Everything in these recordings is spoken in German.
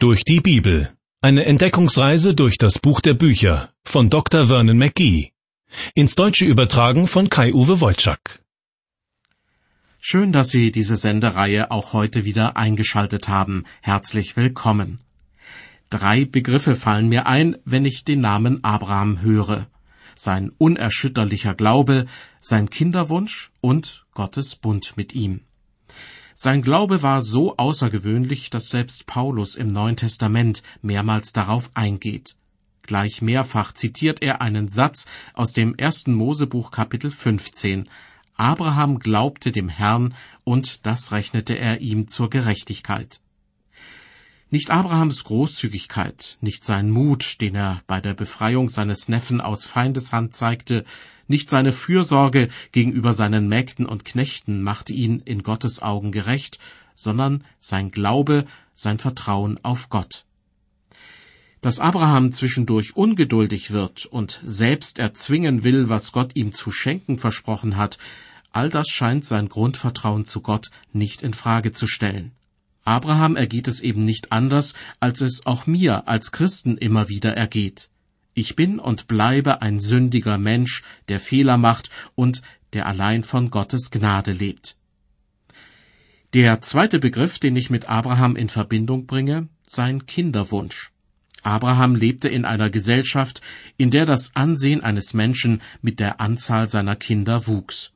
Durch die Bibel. Eine Entdeckungsreise durch das Buch der Bücher von Dr. Vernon McGee. Ins Deutsche übertragen von Kai-Uwe Wolczak. Schön, dass Sie diese Sendereihe auch heute wieder eingeschaltet haben. Herzlich willkommen. Drei Begriffe fallen mir ein, wenn ich den Namen Abraham höre. Sein unerschütterlicher Glaube, sein Kinderwunsch und Gottes Bund mit ihm. Sein Glaube war so außergewöhnlich, dass selbst Paulus im Neuen Testament mehrmals darauf eingeht. Gleich mehrfach zitiert er einen Satz aus dem ersten Mosebuch Kapitel 15. Abraham glaubte dem Herrn und das rechnete er ihm zur Gerechtigkeit. Nicht Abrahams Großzügigkeit, nicht sein Mut, den er bei der Befreiung seines Neffen aus Feindeshand zeigte, nicht seine Fürsorge gegenüber seinen Mägden und Knechten machte ihn in Gottes Augen gerecht, sondern sein Glaube, sein Vertrauen auf Gott. Dass Abraham zwischendurch ungeduldig wird und selbst erzwingen will, was Gott ihm zu schenken versprochen hat, all das scheint sein Grundvertrauen zu Gott nicht in Frage zu stellen. Abraham ergeht es eben nicht anders, als es auch mir als Christen immer wieder ergeht. Ich bin und bleibe ein sündiger Mensch, der Fehler macht und der allein von Gottes Gnade lebt. Der zweite Begriff, den ich mit Abraham in Verbindung bringe, sein Kinderwunsch. Abraham lebte in einer Gesellschaft, in der das Ansehen eines Menschen mit der Anzahl seiner Kinder wuchs.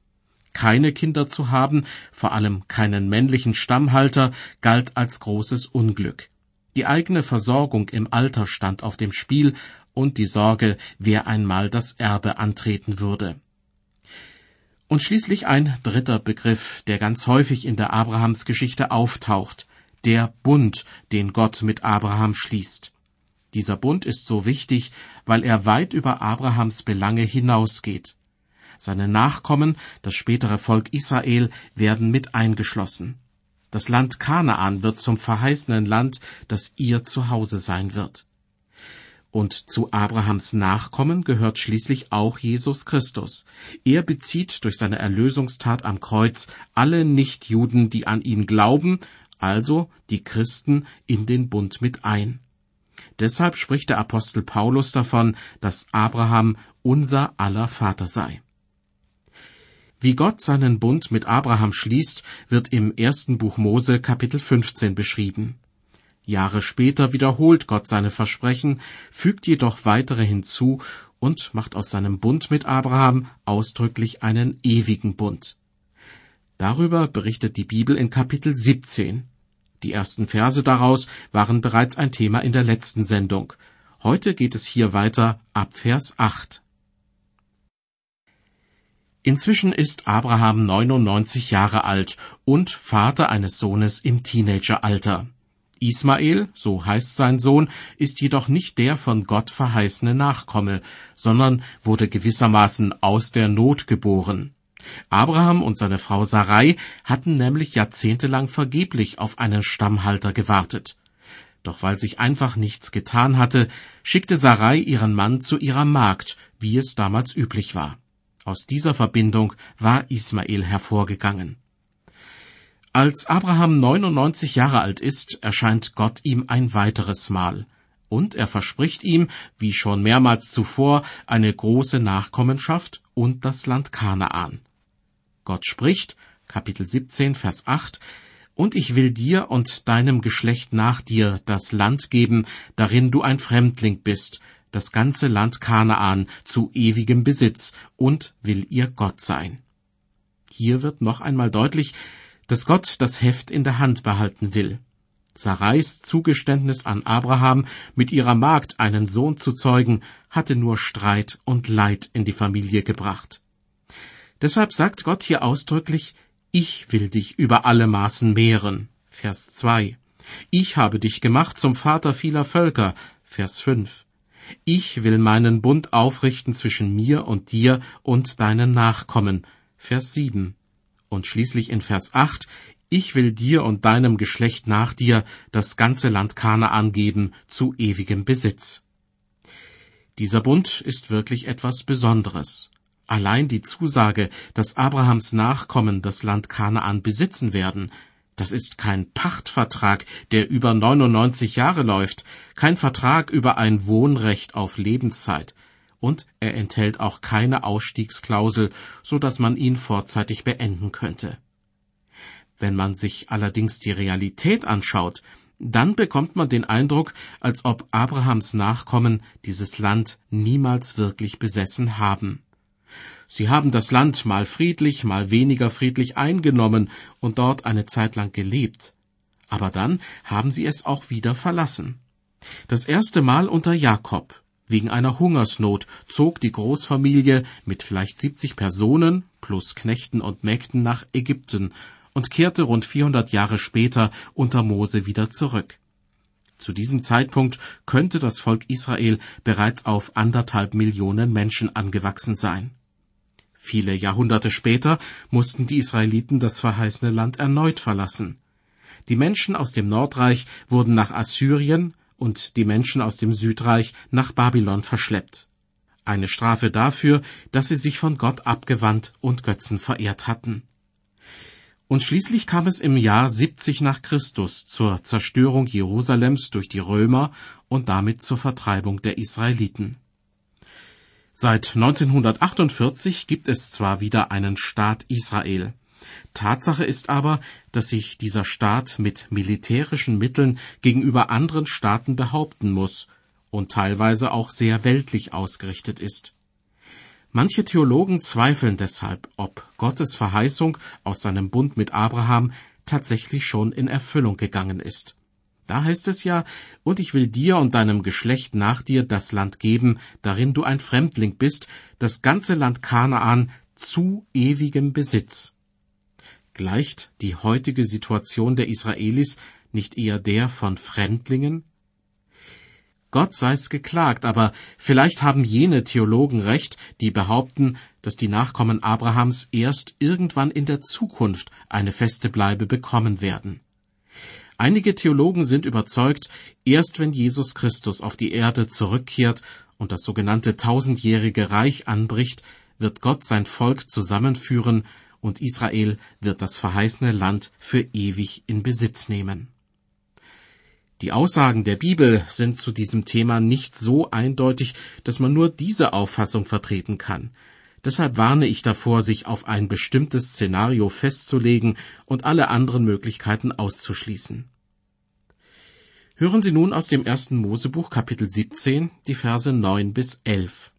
Keine Kinder zu haben, vor allem keinen männlichen Stammhalter, galt als großes Unglück. Die eigene Versorgung im Alter stand auf dem Spiel und die Sorge, wer einmal das Erbe antreten würde. Und schließlich ein dritter Begriff, der ganz häufig in der Abrahamsgeschichte auftaucht, der Bund, den Gott mit Abraham schließt. Dieser Bund ist so wichtig, weil er weit über Abrahams Belange hinausgeht. Seine Nachkommen, das spätere Volk Israel, werden mit eingeschlossen. Das Land Kanaan wird zum verheißenen Land, das ihr Zuhause sein wird. Und zu Abrahams Nachkommen gehört schließlich auch Jesus Christus. Er bezieht durch seine Erlösungstat am Kreuz alle Nichtjuden, die an ihn glauben, also die Christen, in den Bund mit ein. Deshalb spricht der Apostel Paulus davon, dass Abraham unser aller Vater sei. Wie Gott seinen Bund mit Abraham schließt, wird im ersten Buch Mose Kapitel 15 beschrieben. Jahre später wiederholt Gott seine Versprechen, fügt jedoch weitere hinzu und macht aus seinem Bund mit Abraham ausdrücklich einen ewigen Bund. Darüber berichtet die Bibel in Kapitel 17. Die ersten Verse daraus waren bereits ein Thema in der letzten Sendung. Heute geht es hier weiter ab Vers 8. Inzwischen ist Abraham 99 Jahre alt und Vater eines Sohnes im Teenageralter. Ismael, so heißt sein Sohn, ist jedoch nicht der von Gott verheißene Nachkomme, sondern wurde gewissermaßen aus der Not geboren. Abraham und seine Frau Sarai hatten nämlich jahrzehntelang vergeblich auf einen Stammhalter gewartet. Doch weil sich einfach nichts getan hatte, schickte Sarai ihren Mann zu ihrer Magd, wie es damals üblich war. Aus dieser Verbindung war Ismael hervorgegangen. Als Abraham 99 Jahre alt ist, erscheint Gott ihm ein weiteres Mal. Und er verspricht ihm, wie schon mehrmals zuvor, eine große Nachkommenschaft und das Land Kanaan. Gott spricht, Kapitel 17, Vers 8, und ich will dir und deinem Geschlecht nach dir das Land geben, darin du ein Fremdling bist, das ganze Land Kanaan zu ewigem Besitz, und will ihr Gott sein. Hier wird noch einmal deutlich, dass Gott das Heft in der Hand behalten will. Sarais Zugeständnis an Abraham, mit ihrer Magd einen Sohn zu zeugen, hatte nur Streit und Leid in die Familie gebracht. Deshalb sagt Gott hier ausdrücklich, ich will dich über alle Maßen mehren. Vers 2. Ich habe dich gemacht zum Vater vieler Völker. Vers 5. Ich will meinen Bund aufrichten zwischen mir und dir und deinen Nachkommen. Vers 7 und schließlich in Vers 8, ich will dir und deinem Geschlecht nach dir das ganze Land Kanaan geben zu ewigem Besitz. Dieser Bund ist wirklich etwas Besonderes. Allein die Zusage, dass Abrahams Nachkommen das Land Kanaan besitzen werden, Das ist kein Pachtvertrag, der über 99 Jahre läuft, kein Vertrag über ein Wohnrecht auf Lebenszeit, und er enthält auch keine Ausstiegsklausel, so dass man ihn vorzeitig beenden könnte. Wenn man sich allerdings die Realität anschaut, dann bekommt man den Eindruck, als ob Abrahams Nachkommen dieses Land niemals wirklich besessen haben. Sie haben das Land mal friedlich, mal weniger friedlich eingenommen und dort eine Zeit lang gelebt. Aber dann haben sie es auch wieder verlassen. Das erste Mal unter Jakob. Wegen einer Hungersnot zog die Großfamilie mit vielleicht 70 Personen plus Knechten und Mägden nach Ägypten und kehrte rund 400 Jahre später unter Mose wieder zurück. Zu diesem Zeitpunkt könnte das Volk Israel bereits auf anderthalb Millionen Menschen angewachsen sein. Viele Jahrhunderte später mussten die Israeliten das verheißene Land erneut verlassen. Die Menschen aus dem Nordreich wurden nach Assyrien und die Menschen aus dem Südreich nach Babylon verschleppt. Eine Strafe dafür, dass sie sich von Gott abgewandt und Götzen verehrt hatten. Und schließlich kam es im Jahr 70 nach Christus zur Zerstörung Jerusalems durch die Römer und damit zur Vertreibung der Israeliten. Seit 1948 gibt es zwar wieder einen Staat Israel. Tatsache ist aber, dass sich dieser Staat mit militärischen Mitteln gegenüber anderen Staaten behaupten muss und teilweise auch sehr weltlich ausgerichtet ist. Manche Theologen zweifeln deshalb, ob Gottes Verheißung aus seinem Bund mit Abraham tatsächlich schon in Erfüllung gegangen ist. Da heißt es ja, und ich will dir und deinem Geschlecht nach dir das Land geben, darin du ein Fremdling bist, das ganze Land Kanaan zu ewigem Besitz. Gleicht die heutige Situation der Israelis nicht eher der von Fremdlingen? Gott sei's geklagt, aber vielleicht haben jene Theologen recht, die behaupten, dass die Nachkommen Abrahams erst irgendwann in der Zukunft eine feste Bleibe bekommen werden. Einige Theologen sind überzeugt, erst wenn Jesus Christus auf die Erde zurückkehrt und das sogenannte tausendjährige Reich anbricht, wird Gott sein Volk zusammenführen und Israel wird das verheißene Land für ewig in Besitz nehmen. Die Aussagen der Bibel sind zu diesem Thema nicht so eindeutig, dass man nur diese Auffassung vertreten kann. Deshalb warne ich davor, sich auf ein bestimmtes Szenario festzulegen und alle anderen Möglichkeiten auszuschließen. Hören Sie nun aus dem ersten Mosebuch Kapitel 17 die Verse 9 bis 11.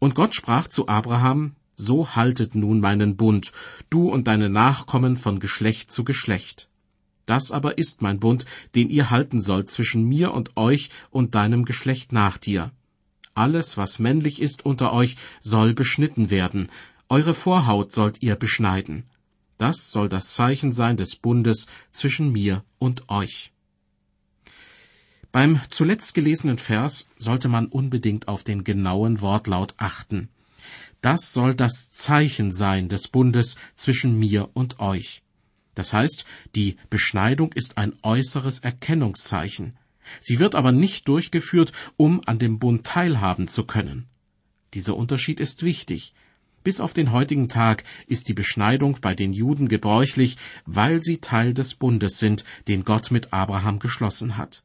Und Gott sprach zu Abraham, So haltet nun meinen Bund, du und deine Nachkommen von Geschlecht zu Geschlecht. Das aber ist mein Bund, den ihr halten sollt zwischen mir und euch und deinem Geschlecht nach dir. Alles, was männlich ist unter euch, soll beschnitten werden, eure Vorhaut sollt ihr beschneiden. Das soll das Zeichen sein des Bundes zwischen mir und euch. Beim zuletzt gelesenen Vers sollte man unbedingt auf den genauen Wortlaut achten. Das soll das Zeichen sein des Bundes zwischen mir und euch. Das heißt, die Beschneidung ist ein äußeres Erkennungszeichen. Sie wird aber nicht durchgeführt, um an dem Bund teilhaben zu können. Dieser Unterschied ist wichtig. Bis auf den heutigen Tag ist die Beschneidung bei den Juden gebräuchlich, weil sie Teil des Bundes sind, den Gott mit Abraham geschlossen hat.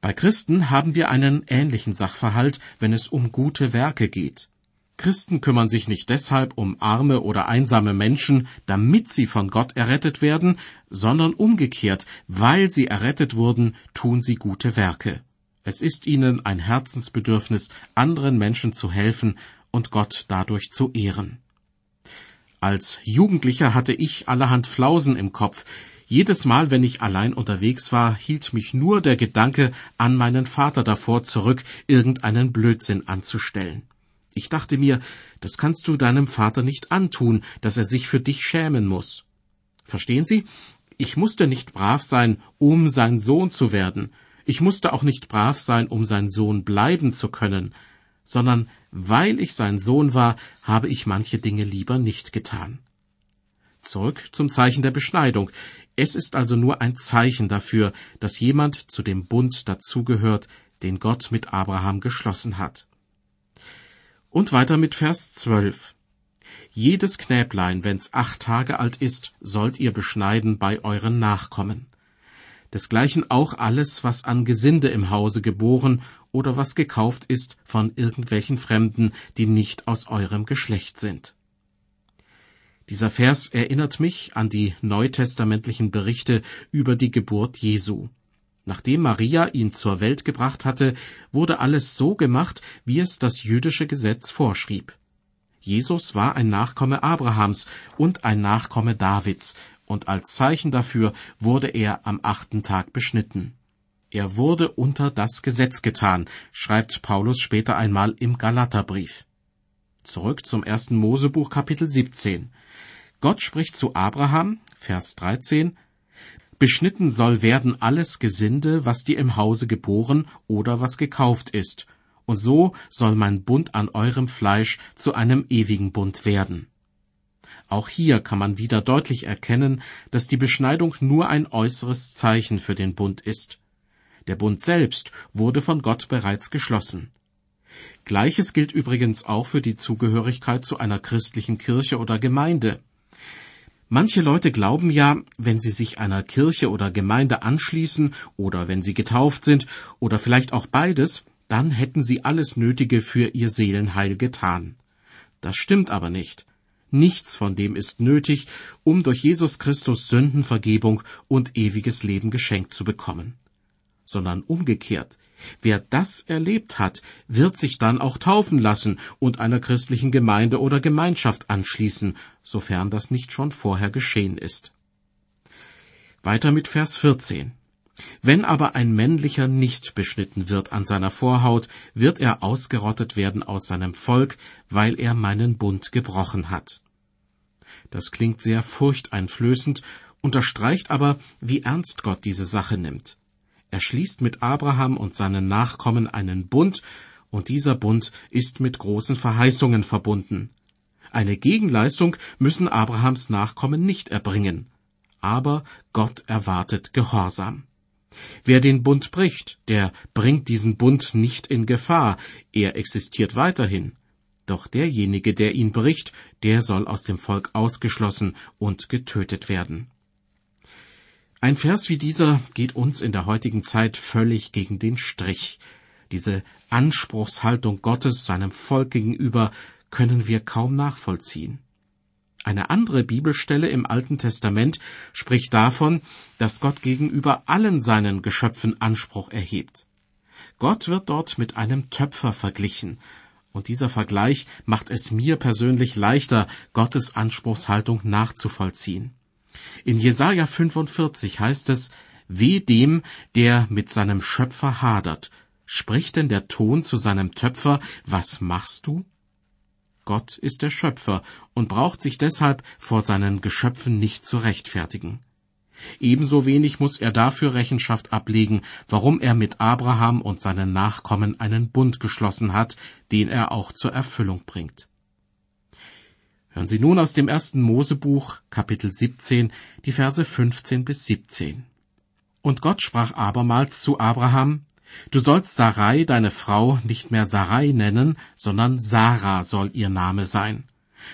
Bei Christen haben wir einen ähnlichen Sachverhalt, wenn es um gute Werke geht. Christen kümmern sich nicht deshalb um arme oder einsame Menschen, damit sie von Gott errettet werden, sondern umgekehrt, weil sie errettet wurden, tun sie gute Werke. Es ist ihnen ein Herzensbedürfnis, anderen Menschen zu helfen und Gott dadurch zu ehren. Als Jugendlicher hatte ich allerhand Flausen im Kopf. Jedes Mal, wenn ich allein unterwegs war, hielt mich nur der Gedanke an meinen Vater davor zurück, irgendeinen Blödsinn anzustellen. Ich dachte mir, das kannst du deinem Vater nicht antun, dass er sich für dich schämen muss. Verstehen Sie? Ich musste nicht brav sein, um sein Sohn zu werden. Ich musste auch nicht brav sein, um sein Sohn bleiben zu können, sondern weil ich sein Sohn war, habe ich manche Dinge lieber nicht getan. Zurück zum Zeichen der Beschneidung. Es ist also nur ein Zeichen dafür, dass jemand zu dem Bund dazugehört, den Gott mit Abraham geschlossen hat. Und weiter mit Vers 12. Jedes Knäblein, wenn's acht Tage alt ist, sollt ihr beschneiden bei euren Nachkommen. Desgleichen auch alles, was an Gesinde im Hause geboren oder was gekauft ist von irgendwelchen Fremden, die nicht aus eurem Geschlecht sind. Dieser Vers erinnert mich an die neutestamentlichen Berichte über die Geburt Jesu. Nachdem Maria ihn zur Welt gebracht hatte, wurde alles so gemacht, wie es das jüdische Gesetz vorschrieb. Jesus war ein Nachkomme Abrahams und ein Nachkomme Davids, und als Zeichen dafür wurde er am achten Tag beschnitten. Er wurde unter das Gesetz getan, schreibt Paulus später einmal im Galaterbrief. Zurück zum ersten Mosebuch Kapitel 17. Gott spricht zu Abraham, Vers 13, Beschnitten soll werden alles Gesinde, was dir im Hause geboren oder was gekauft ist, und so soll mein Bund an eurem Fleisch zu einem ewigen Bund werden. Auch hier kann man wieder deutlich erkennen, dass die Beschneidung nur ein äußeres Zeichen für den Bund ist. Der Bund selbst wurde von Gott bereits geschlossen. Gleiches gilt übrigens auch für die Zugehörigkeit zu einer christlichen Kirche oder Gemeinde. Manche Leute glauben ja, wenn sie sich einer Kirche oder Gemeinde anschließen oder wenn sie getauft sind oder vielleicht auch beides, dann hätten sie alles Nötige für ihr Seelenheil getan. Das stimmt aber nicht. Nichts von dem ist nötig, um durch Jesus Christus Sündenvergebung und ewiges Leben geschenkt zu bekommen. Sondern umgekehrt. Wer das erlebt hat, wird sich dann auch taufen lassen und einer christlichen Gemeinde oder Gemeinschaft anschließen, sofern das nicht schon vorher geschehen ist. Weiter mit Vers 14. Wenn aber ein männlicher nicht beschnitten wird an seiner Vorhaut, wird er ausgerottet werden aus seinem Volk, weil er meinen Bund gebrochen hat. Das klingt sehr furchteinflößend, unterstreicht aber, wie ernst Gott diese Sache nimmt. Er schließt mit Abraham und seinen Nachkommen einen Bund, und dieser Bund ist mit großen Verheißungen verbunden. Eine Gegenleistung müssen Abrahams Nachkommen nicht erbringen, aber Gott erwartet Gehorsam. Wer den Bund bricht, der bringt diesen Bund nicht in Gefahr, er existiert weiterhin. Doch derjenige, der ihn bricht, der soll aus dem Volk ausgeschlossen und getötet werden. Ein Vers wie dieser geht uns in der heutigen Zeit völlig gegen den Strich. Diese Anspruchshaltung Gottes seinem Volk gegenüber können wir kaum nachvollziehen. Eine andere Bibelstelle im Alten Testament spricht davon, dass Gott gegenüber allen seinen Geschöpfen Anspruch erhebt. Gott wird dort mit einem Töpfer verglichen, und dieser Vergleich macht es mir persönlich leichter, Gottes Anspruchshaltung nachzuvollziehen. In Jesaja 45 heißt es, Weh dem, der mit seinem Schöpfer hadert. Spricht denn der Ton zu seinem Töpfer, was machst du? Gott ist der Schöpfer und braucht sich deshalb vor seinen Geschöpfen nicht zu rechtfertigen. Ebenso wenig muss er dafür Rechenschaft ablegen, warum er mit Abraham und seinen Nachkommen einen Bund geschlossen hat, den er auch zur Erfüllung bringt. Hören Sie nun aus dem ersten Mosebuch, Kapitel 17, die Verse 15 bis 17. Und Gott sprach abermals zu Abraham, Du sollst Sarai, deine Frau, nicht mehr Sarai nennen, sondern Sarah soll ihr Name sein.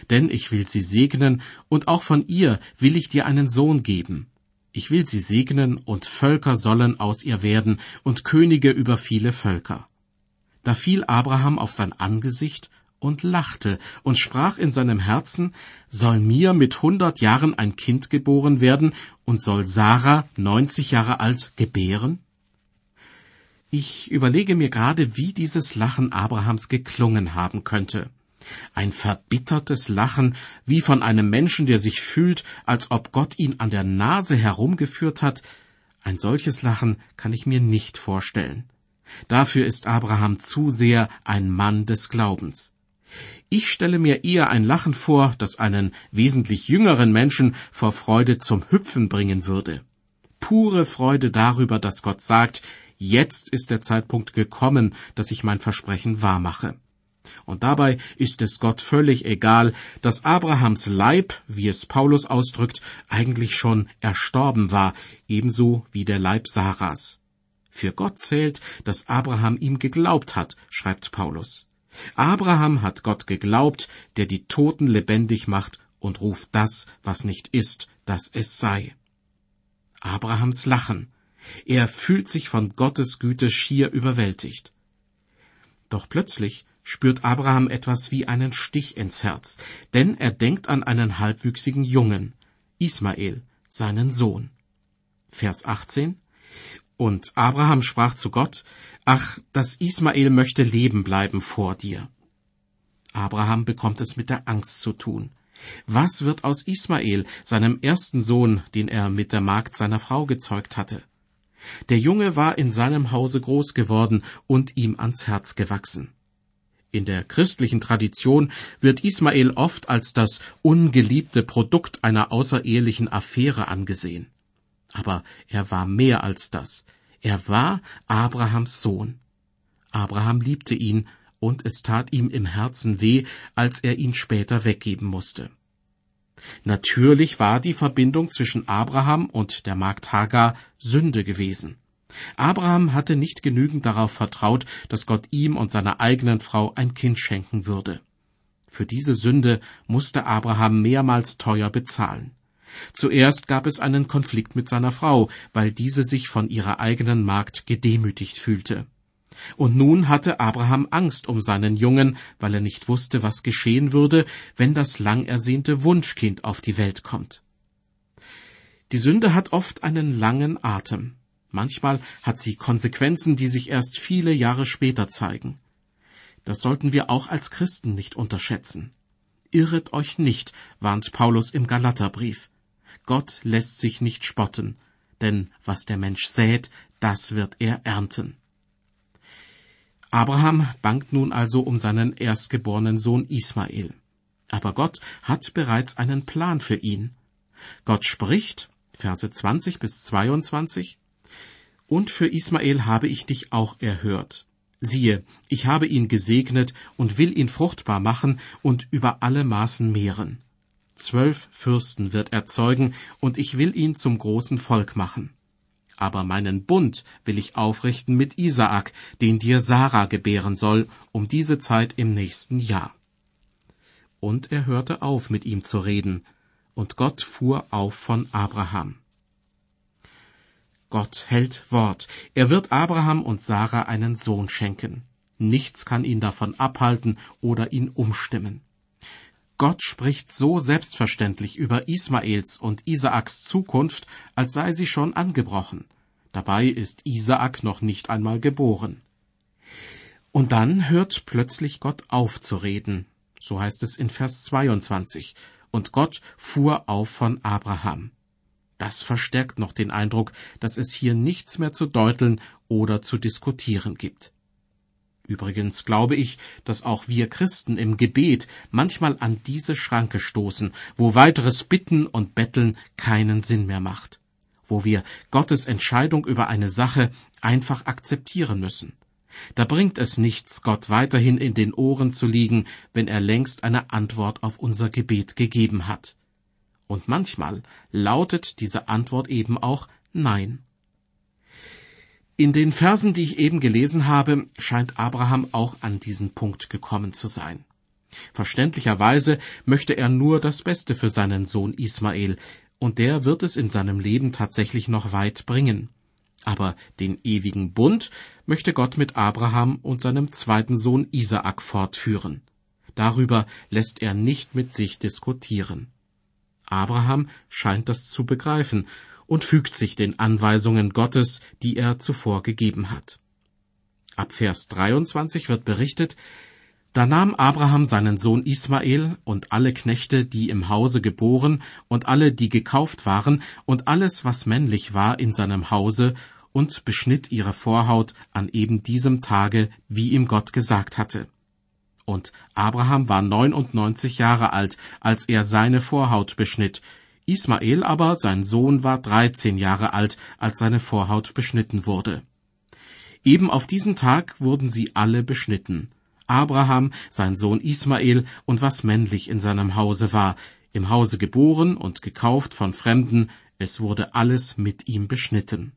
Denn ich will sie segnen, und auch von ihr will ich dir einen Sohn geben. Ich will sie segnen, und Völker sollen aus ihr werden, und Könige über viele Völker. Da fiel Abraham auf sein Angesicht und lachte und sprach in seinem Herzen, soll mir mit hundert Jahren ein Kind geboren werden, und soll Sarah neunzig Jahre alt gebären? Ich überlege mir gerade, wie dieses Lachen Abrahams geklungen haben könnte. Ein verbittertes Lachen, wie von einem Menschen, der sich fühlt, als ob Gott ihn an der Nase herumgeführt hat. Ein solches Lachen kann ich mir nicht vorstellen. Dafür ist Abraham zu sehr ein Mann des Glaubens. Ich stelle mir eher ein Lachen vor, das einen wesentlich jüngeren Menschen vor Freude zum Hüpfen bringen würde. Pure Freude darüber, dass Gott sagt, jetzt ist der Zeitpunkt gekommen, dass ich mein Versprechen wahrmache. Und dabei ist es Gott völlig egal, dass Abrahams Leib, wie es Paulus ausdrückt, eigentlich schon erstorben war, ebenso wie der Leib Sarahs. Für Gott zählt, dass Abraham ihm geglaubt hat, schreibt Paulus. Abraham hat Gott geglaubt, der die Toten lebendig macht und ruft das, was nicht ist, dass es sei. Abrahams Lachen. Er fühlt sich von Gottes Güte schier überwältigt. Doch plötzlich spürt Abraham etwas wie einen Stich ins Herz, denn er denkt an einen halbwüchsigen Jungen, Ismael, seinen Sohn. Vers 18 Und Abraham sprach zu Gott, Ach, das Ismael möchte leben bleiben vor dir. Abraham bekommt es mit der Angst zu tun. Was wird aus Ismael, seinem ersten Sohn, den er mit der Magd seiner Frau gezeugt hatte? Der Junge war in seinem Hause groß geworden und ihm ans Herz gewachsen. In der christlichen Tradition wird Ismael oft als das ungeliebte Produkt einer außerehelichen Affäre angesehen. Aber er war mehr als das. Er war Abrahams Sohn. Abraham liebte ihn, und es tat ihm im Herzen weh, als er ihn später weggeben musste. Natürlich war die Verbindung zwischen Abraham und der Magd Hagar Sünde gewesen. Abraham hatte nicht genügend darauf vertraut, dass Gott ihm und seiner eigenen Frau ein Kind schenken würde. Für diese Sünde musste Abraham mehrmals teuer bezahlen. Zuerst gab es einen Konflikt mit seiner Frau, weil diese sich von ihrer eigenen Magd gedemütigt fühlte. Und nun hatte Abraham Angst um seinen Jungen, weil er nicht wusste, was geschehen würde, wenn das lang ersehnte Wunschkind auf die Welt kommt. Die Sünde hat oft einen langen Atem. Manchmal hat sie Konsequenzen, die sich erst viele Jahre später zeigen. Das sollten wir auch als Christen nicht unterschätzen. Irret euch nicht, warnt Paulus im Galaterbrief. Gott lässt sich nicht spotten, denn was der Mensch sät, das wird er ernten. Abraham bangt nun also um seinen erstgeborenen Sohn Ismael. Aber Gott hat bereits einen Plan für ihn. Gott spricht, Verse 20 bis 22, Und für Ismael habe ich dich auch erhört. Siehe, ich habe ihn gesegnet und will ihn fruchtbar machen und über alle Maßen mehren. Zwölf Fürsten wird er zeugen, und ich will ihn zum großen Volk machen aber meinen Bund will ich aufrichten mit Isaak, den dir Sarah gebären soll, um diese Zeit im nächsten Jahr. Und er hörte auf, mit ihm zu reden, und Gott fuhr auf von Abraham. Gott hält Wort. Er wird Abraham und Sarah einen Sohn schenken. Nichts kann ihn davon abhalten oder ihn umstimmen. Gott spricht so selbstverständlich über Ismaels und Isaaks Zukunft, als sei sie schon angebrochen. Dabei ist Isaak noch nicht einmal geboren. Und dann hört plötzlich Gott auf zu reden. So heißt es in Vers 22. Und Gott fuhr auf von Abraham. Das verstärkt noch den Eindruck, dass es hier nichts mehr zu deuteln oder zu diskutieren gibt. Übrigens glaube ich, dass auch wir Christen im Gebet manchmal an diese Schranke stoßen, wo weiteres Bitten und Betteln keinen Sinn mehr macht, wo wir Gottes Entscheidung über eine Sache einfach akzeptieren müssen. Da bringt es nichts, Gott weiterhin in den Ohren zu liegen, wenn er längst eine Antwort auf unser Gebet gegeben hat. Und manchmal lautet diese Antwort eben auch Nein. In den Versen, die ich eben gelesen habe, scheint Abraham auch an diesen Punkt gekommen zu sein. Verständlicherweise möchte er nur das Beste für seinen Sohn Ismael, und der wird es in seinem Leben tatsächlich noch weit bringen. Aber den ewigen Bund möchte Gott mit Abraham und seinem zweiten Sohn Isaak fortführen. Darüber lässt er nicht mit sich diskutieren. Abraham scheint das zu begreifen, und fügt sich den Anweisungen Gottes, die er zuvor gegeben hat. Ab Vers 23 wird berichtet, da nahm Abraham seinen Sohn Ismael und alle Knechte, die im Hause geboren, und alle, die gekauft waren, und alles, was männlich war in seinem Hause, und beschnitt ihre Vorhaut an eben diesem Tage, wie ihm Gott gesagt hatte. Und Abraham war neunundneunzig Jahre alt, als er seine Vorhaut beschnitt, Ismael aber, sein Sohn, war dreizehn Jahre alt, als seine Vorhaut beschnitten wurde. Eben auf diesen Tag wurden sie alle beschnitten. Abraham, sein Sohn Ismael und was männlich in seinem Hause war, im Hause geboren und gekauft von Fremden, es wurde alles mit ihm beschnitten.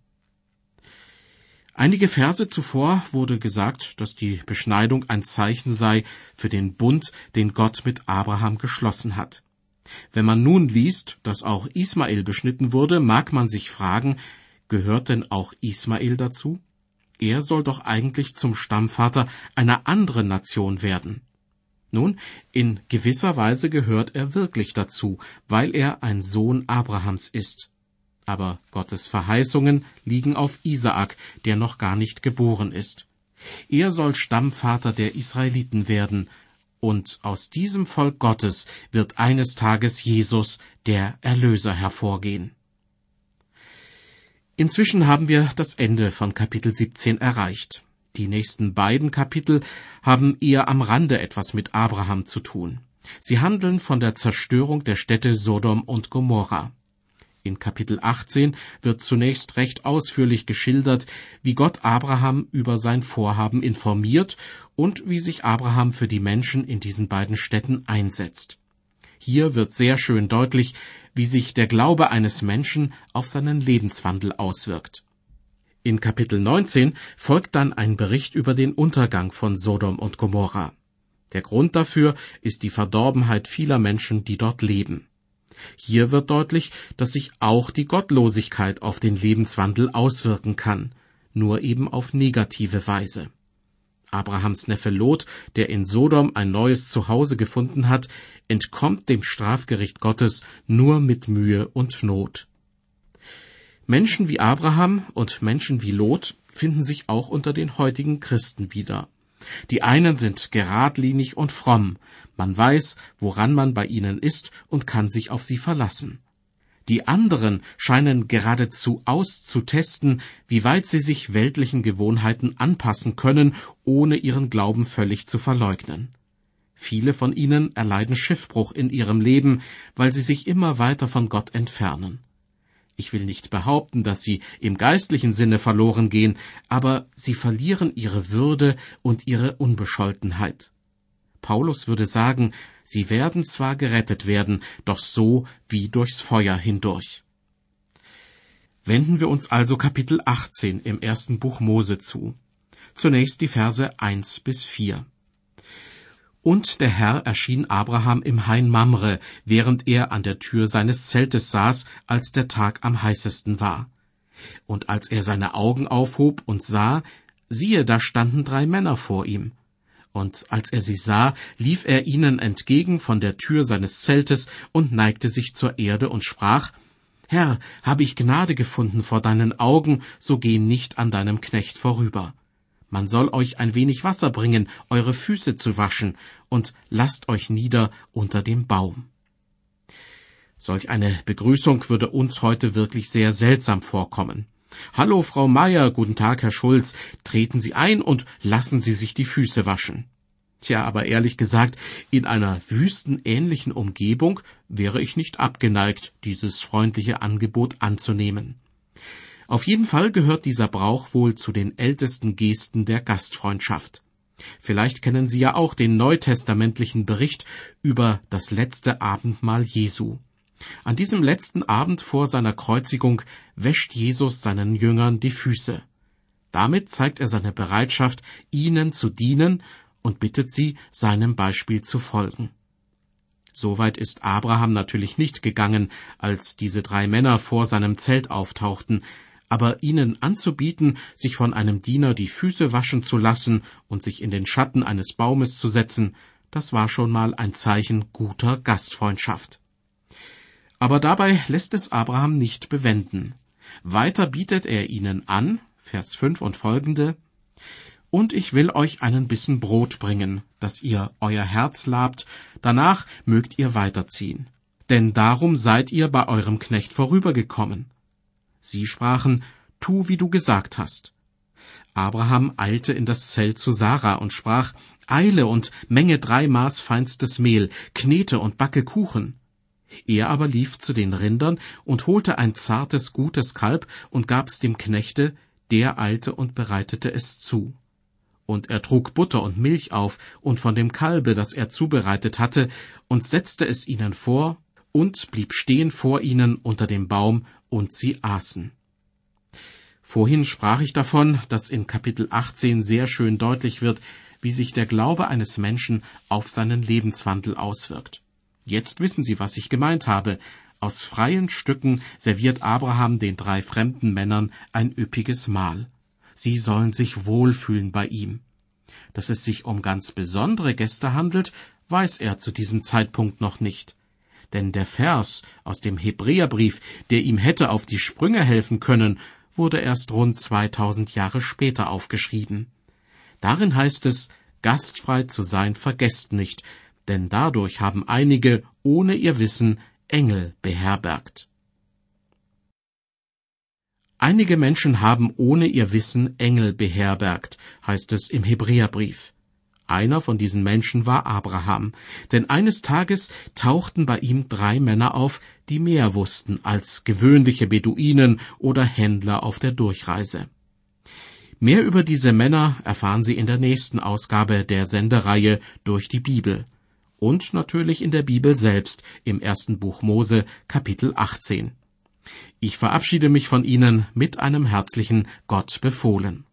Einige Verse zuvor wurde gesagt, dass die Beschneidung ein Zeichen sei für den Bund, den Gott mit Abraham geschlossen hat. Wenn man nun liest, dass auch Ismael beschnitten wurde, mag man sich fragen, gehört denn auch Ismael dazu? Er soll doch eigentlich zum Stammvater einer anderen Nation werden. Nun, in gewisser Weise gehört er wirklich dazu, weil er ein Sohn Abrahams ist. Aber Gottes Verheißungen liegen auf Isaak, der noch gar nicht geboren ist. Er soll Stammvater der Israeliten werden, und aus diesem Volk Gottes wird eines Tages Jesus, der Erlöser, hervorgehen. Inzwischen haben wir das Ende von Kapitel 17 erreicht. Die nächsten beiden Kapitel haben eher am Rande etwas mit Abraham zu tun. Sie handeln von der Zerstörung der Städte Sodom und Gomorra. In Kapitel 18 wird zunächst recht ausführlich geschildert, wie Gott Abraham über sein Vorhaben informiert und wie sich Abraham für die Menschen in diesen beiden Städten einsetzt. Hier wird sehr schön deutlich, wie sich der Glaube eines Menschen auf seinen Lebenswandel auswirkt. In Kapitel 19 folgt dann ein Bericht über den Untergang von Sodom und Gomorra. Der Grund dafür ist die Verdorbenheit vieler Menschen, die dort leben. Hier wird deutlich, dass sich auch die Gottlosigkeit auf den Lebenswandel auswirken kann, nur eben auf negative Weise. Abrahams Neffe Lot, der in Sodom ein neues Zuhause gefunden hat, entkommt dem Strafgericht Gottes nur mit Mühe und Not. Menschen wie Abraham und Menschen wie Lot finden sich auch unter den heutigen Christen wieder. Die einen sind geradlinig und fromm, man weiß, woran man bei ihnen ist und kann sich auf sie verlassen. Die anderen scheinen geradezu auszutesten, wie weit sie sich weltlichen Gewohnheiten anpassen können, ohne ihren Glauben völlig zu verleugnen. Viele von ihnen erleiden Schiffbruch in ihrem Leben, weil sie sich immer weiter von Gott entfernen. Ich will nicht behaupten, dass sie im geistlichen Sinne verloren gehen, aber sie verlieren ihre Würde und ihre Unbescholtenheit. Paulus würde sagen, sie werden zwar gerettet werden, doch so wie durchs Feuer hindurch. Wenden wir uns also Kapitel 18 im ersten Buch Mose zu. Zunächst die Verse 1 bis 4. Und der Herr erschien Abraham im Hain Mamre, während er an der Tür seines Zeltes saß, als der Tag am heißesten war. Und als er seine Augen aufhob und sah, siehe, da standen drei Männer vor ihm. Und als er sie sah, lief er ihnen entgegen von der Tür seines Zeltes und neigte sich zur Erde und sprach, Herr, habe ich Gnade gefunden vor deinen Augen, so geh nicht an deinem Knecht vorüber. Man soll euch ein wenig Wasser bringen, eure Füße zu waschen, und lasst euch nieder unter dem Baum. Solch eine Begrüßung würde uns heute wirklich sehr seltsam vorkommen. Hallo, Frau Meier, guten Tag, Herr Schulz, treten Sie ein und lassen Sie sich die Füße waschen. Tja, aber ehrlich gesagt, in einer wüstenähnlichen Umgebung wäre ich nicht abgeneigt, dieses freundliche Angebot anzunehmen. Auf jeden Fall gehört dieser Brauch wohl zu den ältesten Gesten der Gastfreundschaft. Vielleicht kennen Sie ja auch den neutestamentlichen Bericht über das letzte Abendmahl Jesu. An diesem letzten Abend vor seiner Kreuzigung wäscht Jesus seinen Jüngern die Füße. Damit zeigt er seine Bereitschaft, ihnen zu dienen und bittet sie, seinem Beispiel zu folgen. Soweit ist Abraham natürlich nicht gegangen, als diese drei Männer vor seinem Zelt auftauchten, aber ihnen anzubieten, sich von einem Diener die Füße waschen zu lassen und sich in den Schatten eines Baumes zu setzen, das war schon mal ein Zeichen guter Gastfreundschaft. Aber dabei lässt es Abraham nicht bewenden. Weiter bietet er ihnen an, Vers 5 und folgende, und ich will euch einen Bissen Brot bringen, dass ihr euer Herz labt, danach mögt ihr weiterziehen. Denn darum seid ihr bei eurem Knecht vorübergekommen. Sie sprachen, Tu, wie du gesagt hast. Abraham eilte in das Zelt zu Sarah und sprach, Eile und menge drei Maß feinstes Mehl, knete und backe Kuchen. Er aber lief zu den Rindern und holte ein zartes, gutes Kalb und gab's dem Knechte, der eilte und bereitete es zu. Und er trug Butter und Milch auf und von dem Kalbe, das er zubereitet hatte, und setzte es ihnen vor und blieb stehen vor ihnen unter dem Baum, und sie aßen. Vorhin sprach ich davon, dass in Kapitel 18 sehr schön deutlich wird, wie sich der Glaube eines Menschen auf seinen Lebenswandel auswirkt. Jetzt wissen Sie, was ich gemeint habe. Aus freien Stücken serviert Abraham den drei fremden Männern ein üppiges Mahl. Sie sollen sich wohlfühlen bei ihm. Dass es sich um ganz besondere Gäste handelt, weiß er zu diesem Zeitpunkt noch nicht. Denn der Vers aus dem Hebräerbrief, der ihm hätte auf die Sprünge helfen können, wurde erst rund 2000 Jahre später aufgeschrieben. Darin heißt es, gastfrei zu sein vergesst nicht, denn dadurch haben einige ohne ihr Wissen Engel beherbergt. Einige Menschen haben ohne ihr Wissen Engel beherbergt, heißt es im Hebräerbrief. Einer von diesen Menschen war Abraham, denn eines Tages tauchten bei ihm drei Männer auf, die mehr wussten als gewöhnliche Beduinen oder Händler auf der Durchreise. Mehr über diese Männer erfahren Sie in der nächsten Ausgabe der Sendereihe durch die Bibel und natürlich in der Bibel selbst im ersten Buch Mose Kapitel 18. Ich verabschiede mich von Ihnen mit einem herzlichen Gott befohlen.